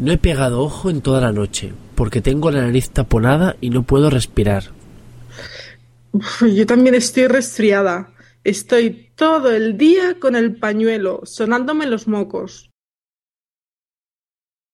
No he pegado ojo en toda la noche, porque tengo la nariz taponada y no puedo respirar. Yo también estoy resfriada. Estoy todo el día con el pañuelo, sonándome los mocos.